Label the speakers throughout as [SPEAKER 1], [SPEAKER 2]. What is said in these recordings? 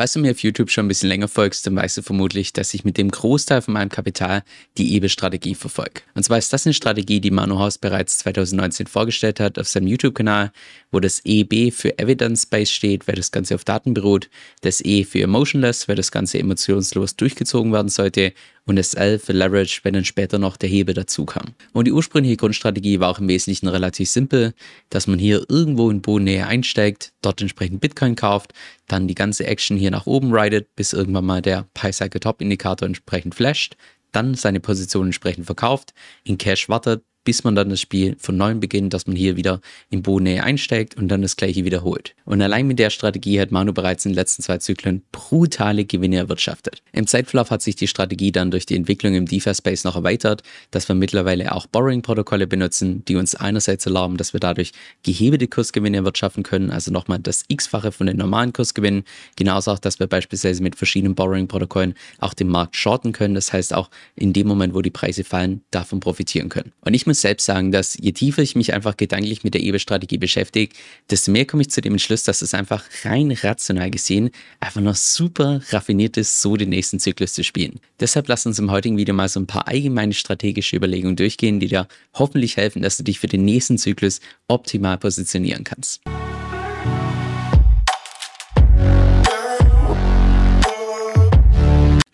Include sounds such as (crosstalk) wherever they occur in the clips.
[SPEAKER 1] Falls du mir auf YouTube schon ein bisschen länger folgst, dann weißt du vermutlich, dass ich mit dem Großteil von meinem Kapital die EBE-Strategie verfolge. Und zwar ist das eine Strategie, die Manu Haus bereits 2019 vorgestellt hat auf seinem YouTube-Kanal, wo das EB für Evidence-Based steht, weil das Ganze auf Daten beruht, das E für Emotionless, weil das Ganze emotionslos durchgezogen werden sollte und das L für Leverage, wenn dann später noch der Hebel dazu kam. Und die ursprüngliche Grundstrategie war auch im Wesentlichen relativ simpel, dass man hier irgendwo in Bodennähe einsteigt, dort entsprechend Bitcoin kauft, dann die ganze Action hier nach oben ridet, bis irgendwann mal der Pi-Cycle-Top-Indikator entsprechend flasht, dann seine Position entsprechend verkauft, in Cash wartet, bis man dann das Spiel von neuem beginnt, dass man hier wieder in Bodennähe einsteigt und dann das gleiche wiederholt. Und allein mit der Strategie hat Manu bereits in den letzten zwei Zyklen brutale Gewinne erwirtschaftet. Im Zeitverlauf hat sich die Strategie dann durch die Entwicklung im DeFi-Space noch erweitert, dass wir mittlerweile auch Borrowing-Protokolle benutzen, die uns einerseits erlauben, dass wir dadurch gehebelte Kursgewinne erwirtschaften können, also nochmal das x-fache von den normalen Kursgewinnen. Genauso auch, dass wir beispielsweise mit verschiedenen Borrowing-Protokollen auch den Markt shorten können, das heißt auch in dem Moment, wo die Preise fallen, davon profitieren können. Und ich muss selbst sagen, dass je tiefer ich mich einfach gedanklich mit der EBE-Strategie beschäftige, desto mehr komme ich zu dem Entschluss, dass es einfach rein rational gesehen einfach noch super raffiniert ist, so den nächsten Zyklus zu spielen. Deshalb lass uns im heutigen Video mal so ein paar allgemeine strategische Überlegungen durchgehen, die dir hoffentlich helfen, dass du dich für den nächsten Zyklus optimal positionieren kannst.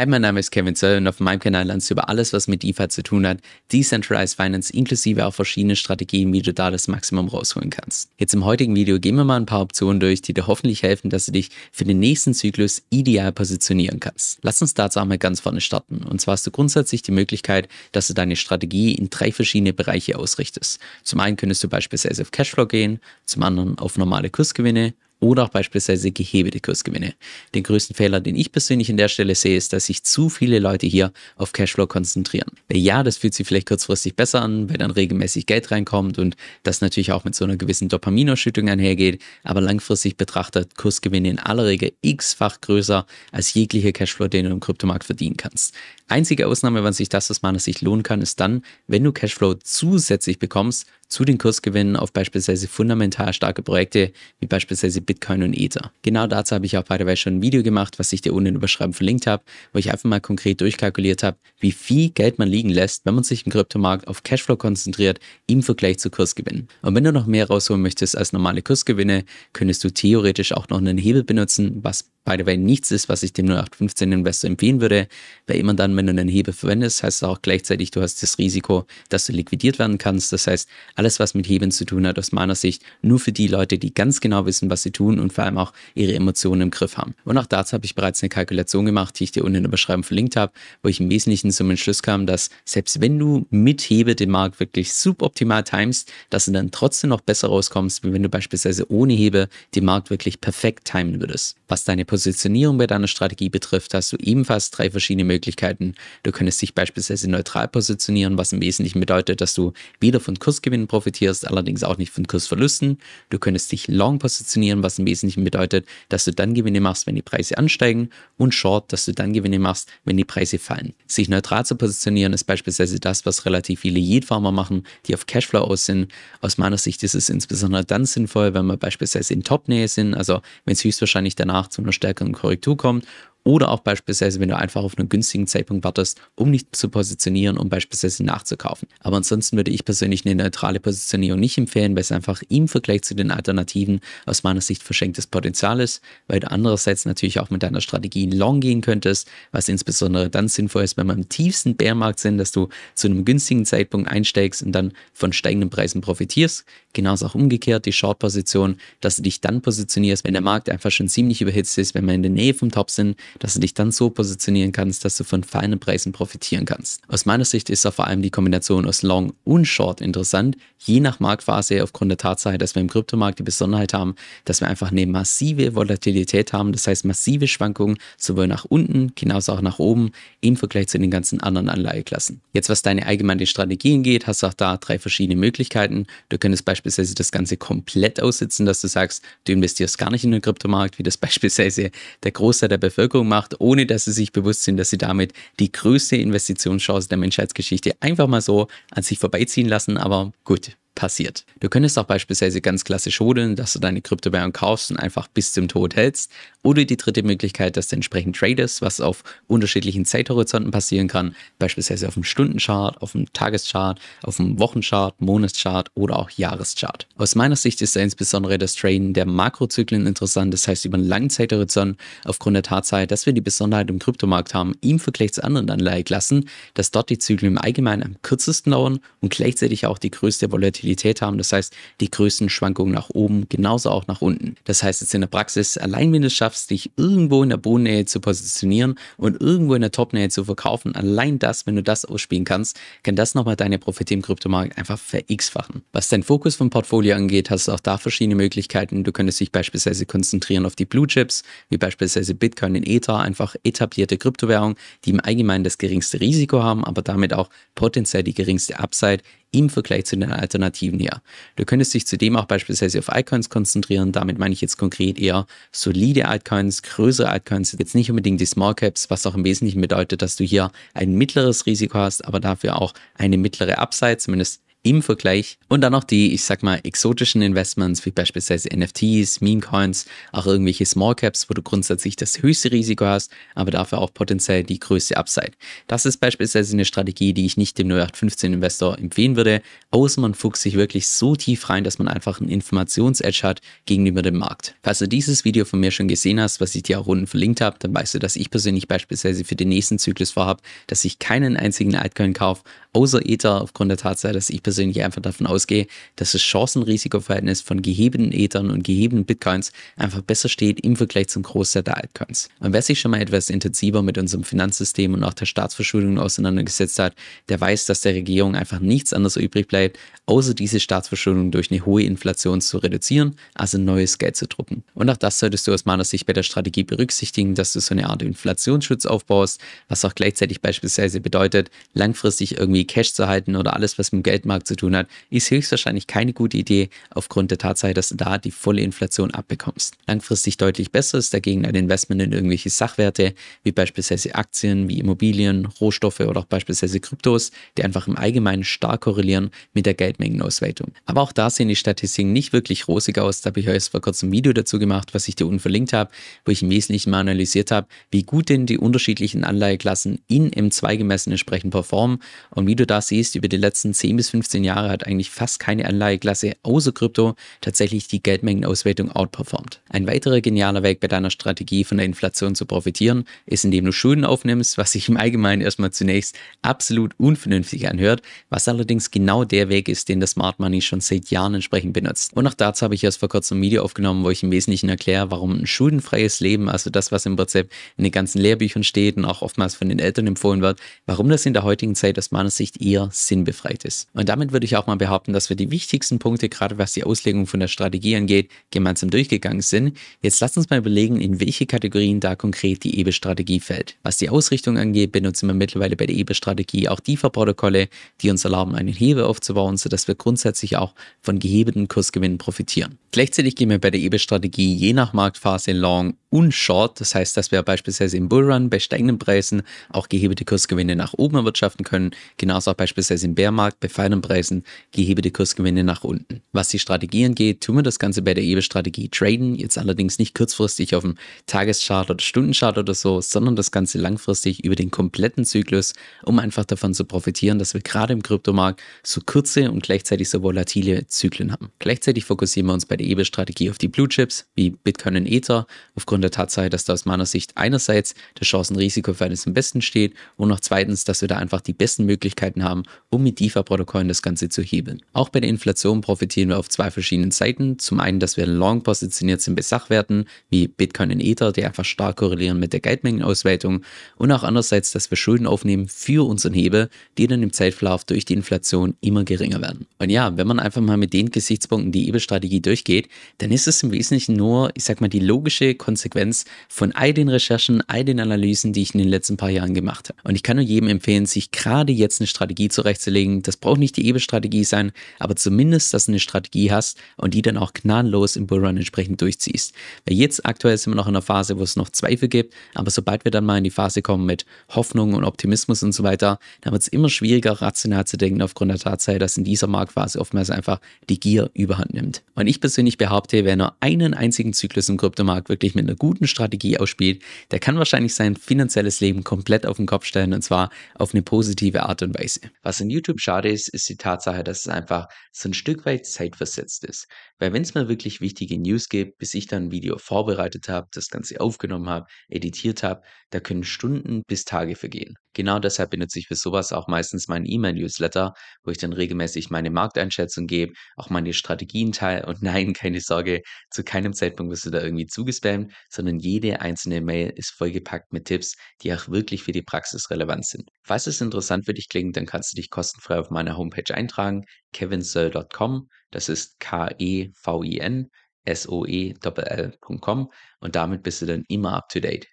[SPEAKER 1] Hi, mein Name ist Kevin Zöll und auf meinem Kanal lernst du über alles, was mit DeFi zu tun hat, Decentralized Finance inklusive auch verschiedene Strategien, wie du da das Maximum rausholen kannst. Jetzt im heutigen Video gehen wir mal ein paar Optionen durch, die dir hoffentlich helfen, dass du dich für den nächsten Zyklus ideal positionieren kannst. Lass uns dazu einmal ganz vorne starten. Und zwar hast du grundsätzlich die Möglichkeit, dass du deine Strategie in drei verschiedene Bereiche ausrichtest. Zum einen könntest du beispielsweise auf Cashflow gehen, zum anderen auf normale Kursgewinne oder auch beispielsweise gehebelte Kursgewinne. Den größten Fehler, den ich persönlich an der Stelle sehe, ist, dass sich zu viele Leute hier auf Cashflow konzentrieren. Ja, das fühlt sich vielleicht kurzfristig besser an, weil dann regelmäßig Geld reinkommt und das natürlich auch mit so einer gewissen Dopaminausschüttung einhergeht, aber langfristig betrachtet Kursgewinne in aller Regel x-fach größer als jegliche Cashflow, den du im Kryptomarkt verdienen kannst. Einzige Ausnahme, wann sich das aus meiner Sicht lohnen kann, ist dann, wenn du Cashflow zusätzlich bekommst zu den Kursgewinnen auf beispielsweise fundamental starke Projekte wie beispielsweise Bitcoin und Ether. Genau dazu habe ich auch der schon ein Video gemacht, was ich dir unten in der Beschreibung verlinkt habe, wo ich einfach mal konkret durchkalkuliert habe, wie viel Geld man liegen lässt, wenn man sich im Kryptomarkt auf Cashflow konzentriert im Vergleich zu Kursgewinnen. Und wenn du noch mehr rausholen möchtest als normale Kursgewinne, könntest du theoretisch auch noch einen Hebel benutzen, was by the way nichts ist, was ich dem 0815 Investor empfehlen würde, weil immer dann, wenn du einen Hebel verwendest, heißt es auch gleichzeitig, du hast das Risiko, dass du liquidiert werden kannst. Das heißt, alles, was mit Hebeln zu tun hat, aus meiner Sicht nur für die Leute, die ganz genau wissen, was sie tun und vor allem auch ihre Emotionen im Griff haben. Und auch dazu habe ich bereits eine Kalkulation gemacht, die ich dir unten in der Beschreibung verlinkt habe, wo ich im Wesentlichen zum Entschluss kam, dass selbst wenn du mit Hebel den Markt wirklich suboptimal timest, dass du dann trotzdem noch besser rauskommst, wie wenn du beispielsweise ohne Hebel den Markt wirklich perfekt timen würdest. Was deine Positionierung bei deiner Strategie betrifft, hast du ebenfalls drei verschiedene Möglichkeiten. Du könntest dich beispielsweise neutral positionieren, was im Wesentlichen bedeutet, dass du weder von Kursgewinnen profitierst, allerdings auch nicht von Kursverlusten. Du könntest dich long positionieren, was im Wesentlichen bedeutet, dass du dann Gewinne machst, wenn die Preise ansteigen und short, dass du dann Gewinne machst, wenn die Preise fallen. Sich neutral zu positionieren ist beispielsweise das, was relativ viele Yield-Farmer machen, die auf Cashflow aus sind. Aus meiner Sicht ist es insbesondere dann sinnvoll, wenn wir beispielsweise in Top-Nähe sind, also wenn es höchstwahrscheinlich danach zu einer stärkeren Korrektur kommt oder auch beispielsweise, wenn du einfach auf einen günstigen Zeitpunkt wartest, um nicht zu positionieren, um beispielsweise nachzukaufen. Aber ansonsten würde ich persönlich eine neutrale Positionierung nicht empfehlen, weil es einfach im Vergleich zu den Alternativen aus meiner Sicht verschenktes Potenzial ist, weil du andererseits natürlich auch mit deiner Strategie long gehen könntest, was insbesondere dann sinnvoll ist, wenn wir im tiefsten Bärmarkt sind, dass du zu einem günstigen Zeitpunkt einsteigst und dann von steigenden Preisen profitierst. Genauso auch umgekehrt die Short-Position, dass du dich dann positionierst, wenn der Markt einfach schon ziemlich überhitzt ist, wenn wir in der Nähe vom Top sind, dass du dich dann so positionieren kannst, dass du von feinen Preisen profitieren kannst. Aus meiner Sicht ist da vor allem die Kombination aus Long und Short interessant, je nach Marktphase aufgrund der Tatsache, dass wir im Kryptomarkt die Besonderheit haben, dass wir einfach eine massive Volatilität haben, das heißt massive Schwankungen sowohl nach unten, genauso auch nach oben im Vergleich zu den ganzen anderen Anleiheklassen. Jetzt was deine allgemeine Strategien geht, hast du auch da drei verschiedene Möglichkeiten. Du könntest beispielsweise das Ganze komplett aussitzen, dass du sagst, du investierst gar nicht in den Kryptomarkt, wie das (laughs) beispielsweise der Großteil der Bevölkerung Werbung macht, ohne dass sie sich bewusst sind, dass sie damit die größte Investitionschance der Menschheitsgeschichte einfach mal so an sich vorbeiziehen lassen. Aber gut, passiert. Du könntest auch beispielsweise ganz klassisch hodeln, dass du deine Kryptowährung kaufst und einfach bis zum Tod hältst. Oder die dritte Möglichkeit, dass du entsprechend tradest, was auf unterschiedlichen Zeithorizonten passieren kann, beispielsweise auf dem Stundenchart, auf dem Tageschart, auf dem Wochenchart, Monatschart oder auch Jahreschart. Aus meiner Sicht ist da insbesondere das Traden der Makrozyklen interessant, das heißt über einen langen Zeithorizont, aufgrund der Tatsache, dass wir die Besonderheit im Kryptomarkt haben, im Vergleich zu anderen Anleiheklassen, dass dort die Zyklen im Allgemeinen am kürzesten dauern und gleichzeitig auch die größte Volatilität haben, das heißt die größten Schwankungen nach oben, genauso auch nach unten. Das heißt jetzt in der Praxis, allein wenn du es schaffst, dich irgendwo in der Bodennähe zu positionieren und irgendwo in der Topnähe zu verkaufen, allein das, wenn du das ausspielen kannst, kann das nochmal deine Profite im Kryptomarkt einfach ver-x-fachen. Was dein Fokus vom Portfolio angeht, hast du auch da verschiedene Möglichkeiten. Du könntest dich beispielsweise konzentrieren auf die Blue Chips, wie beispielsweise Bitcoin in Ether, einfach etablierte Kryptowährungen, die im Allgemeinen das geringste Risiko haben, aber damit auch potenziell die geringste Upside im Vergleich zu den Alternativen her. Du könntest dich zudem auch beispielsweise auf Altcoins konzentrieren. Damit meine ich jetzt konkret eher solide Altcoins, größere Altcoins, jetzt nicht unbedingt die Small Caps, was auch im Wesentlichen bedeutet, dass du hier ein mittleres Risiko hast, aber dafür auch eine mittlere Upside, zumindest im Vergleich. Und dann noch die, ich sag mal, exotischen Investments, wie beispielsweise NFTs, Meme-Coins, auch irgendwelche Small Caps, wo du grundsätzlich das höchste Risiko hast, aber dafür auch potenziell die größte Upside. Das ist beispielsweise eine Strategie, die ich nicht dem 0815-Investor empfehlen würde, außer man fuchst sich wirklich so tief rein, dass man einfach einen Informations-Edge hat gegenüber dem Markt. Falls du dieses Video von mir schon gesehen hast, was ich dir auch unten verlinkt habe, dann weißt du, dass ich persönlich beispielsweise für den nächsten Zyklus vorhabe, dass ich keinen einzigen Altcoin kaufe, außer Ether aufgrund der Tatsache, dass ich persönlich einfach davon ausgehe, dass das Chancen-Risiko-Verhältnis von gehebenen Ethern und gehebenen Bitcoins einfach besser steht im Vergleich zum Großteil der Altcoins. Und wer sich schon mal etwas intensiver mit unserem Finanzsystem und auch der Staatsverschuldung auseinandergesetzt hat, der weiß, dass der Regierung einfach nichts anderes übrig bleibt, außer diese Staatsverschuldung durch eine hohe Inflation zu reduzieren, also neues Geld zu drucken. Und auch das solltest du aus meiner Sicht bei der Strategie berücksichtigen, dass du so eine Art Inflationsschutz aufbaust, was auch gleichzeitig beispielsweise bedeutet, langfristig irgendwie irgendwie Cash zu halten oder alles, was mit dem Geldmarkt zu tun hat, ist höchstwahrscheinlich keine gute Idee aufgrund der Tatsache, dass du da die volle Inflation abbekommst. Langfristig deutlich besser ist dagegen ein Investment in irgendwelche Sachwerte, wie beispielsweise Aktien, wie Immobilien, Rohstoffe oder auch beispielsweise Kryptos, die einfach im Allgemeinen stark korrelieren mit der Geldmengenausweitung. Aber auch da sehen die Statistiken nicht wirklich rosig aus. Da habe ich euch vor kurzem ein Video dazu gemacht, was ich dir unten verlinkt habe, wo ich im Wesentlichen mal analysiert habe, wie gut denn die unterschiedlichen Anleiheklassen in M2 gemessen entsprechend performen und wie du da siehst, über die letzten 10 bis 15 Jahre hat eigentlich fast keine Anleiheklasse außer Krypto tatsächlich die Geldmengenauswertung outperformt. Ein weiterer genialer Weg bei deiner Strategie von der Inflation zu profitieren, ist, indem du Schulden aufnimmst, was sich im Allgemeinen erstmal zunächst absolut unvernünftig anhört, was allerdings genau der Weg ist, den das Smart Money schon seit Jahren entsprechend benutzt. Und auch dazu habe ich erst vor kurzem ein Video aufgenommen, wo ich im Wesentlichen erkläre, warum ein schuldenfreies Leben, also das, was im Prinzip in den ganzen Lehrbüchern steht und auch oftmals von den Eltern empfohlen wird, warum das in der heutigen Zeit aus meiner Sicht eher sinnbefreit ist. Und damit würde ich auch mal behaupten, dass wir die wichtigsten Punkte, gerade was die Auslegung von der Strategie angeht, gemeinsam durchgegangen sind. Jetzt lasst uns mal überlegen, in welche Kategorien da konkret die EBE-Strategie fällt. Was die Ausrichtung angeht, benutzen wir mittlerweile bei der EBE-Strategie auch DeFi-Protokolle, die uns erlauben, einen Hebel aufzubauen, sodass wir grundsätzlich auch von gehebelten Kursgewinnen profitieren. Gleichzeitig gehen wir bei der EBE-Strategie je nach Marktphase long und short. Das heißt, dass wir beispielsweise im Bullrun bei steigenden Preisen auch gehebelte Kursgewinne nach oben erwirtschaften können. Genauso auch beispielsweise im Bärmarkt bei fallenden Preisen gehebelte Kursgewinne nach unten. Was die Strategie angeht, tun wir das Ganze bei der EBE-Strategie traden. Jetzt allerdings nicht kurzfristig auf dem Tageschart oder Stundenchart oder so, sondern das Ganze langfristig über den kompletten Zyklus, um einfach davon zu profitieren, dass wir gerade im Kryptomarkt so kurze und gleichzeitig so volatile Zyklen haben. Gleichzeitig fokussieren wir uns bei der EBE-Strategie auf die Blue Chips wie Bitcoin und Ether aufgrund der Tatsache, dass da aus meiner Sicht einerseits der Chancen-Risiko-Verhältnis am besten steht und noch zweitens, dass wir da einfach die besten Möglichkeiten haben, um mit DeFi-Protokollen das Ganze zu hebeln. Auch bei der Inflation profitieren wir auf zwei verschiedenen Seiten. Zum einen, dass wir long positioniert sind bei Sachwerten wie Bitcoin und Ether, die einfach stark korrelieren mit der Geldmengenausweitung und auch andererseits, dass wir Schulden aufnehmen für unseren Hebel, die dann im Zeitverlauf durch die Inflation immer geringer werden. Und ja, wenn man einfach mal mit den Gesichtspunkten die EBE-Strategie durchgeht, dann ist es im Wesentlichen nur, ich sag mal, die logische Konsequenz von all den Recherchen, all den Analysen, die ich in den letzten paar Jahren gemacht habe. Und ich kann nur jedem empfehlen, sich gerade jetzt eine Strategie zurechtzulegen. Das braucht nicht die EBE-Strategie sein, aber zumindest, dass du eine Strategie hast und die dann auch gnadenlos im Bullrun entsprechend durchziehst. Weil jetzt aktuell sind wir noch in einer Phase, wo es noch Zweifel gibt, aber sobald wir dann mal in die Phase kommen mit Hoffnung und Optimismus und so weiter, dann wird es immer schwieriger, rational zu denken aufgrund der Tatsache, dass in dieser Marktphase oftmals einfach die Gier überhand nimmt. Und ich persönlich behaupte, wer nur einen einzigen Zyklus im Kryptomarkt wirklich mit einer guten Strategie ausspielt, der kann wahrscheinlich sein finanzielles Leben komplett auf den Kopf stellen und zwar auf eine positive Art und Weise. Was in YouTube schade ist, ist die Tatsache, dass es einfach so ein Stück weit zeitversetzt ist. Weil wenn es mal wirklich wichtige News gibt, bis ich dann ein Video vorbereitet habe, das Ganze aufgenommen habe, editiert habe, da können Stunden bis Tage vergehen. Genau deshalb benutze ich für sowas auch meistens meinen E-Mail-Newsletter, wo ich dann regelmäßig meine Markteinschätzung gebe, auch meine Strategien teile und (laughs) nein, keine Sorge, zu keinem Zeitpunkt wirst du da irgendwie zugespammt, sondern jede einzelne Mail ist vollgepackt mit Tipps, die auch wirklich für die Praxis relevant sind. Falls es interessant für dich klingt, dann kannst du dich kostenfrei auf meiner Homepage eintragen, kevinsoe.com, das ist K-E-V-I-N, S-O-E-L-L.com und damit bist du dann immer up to date.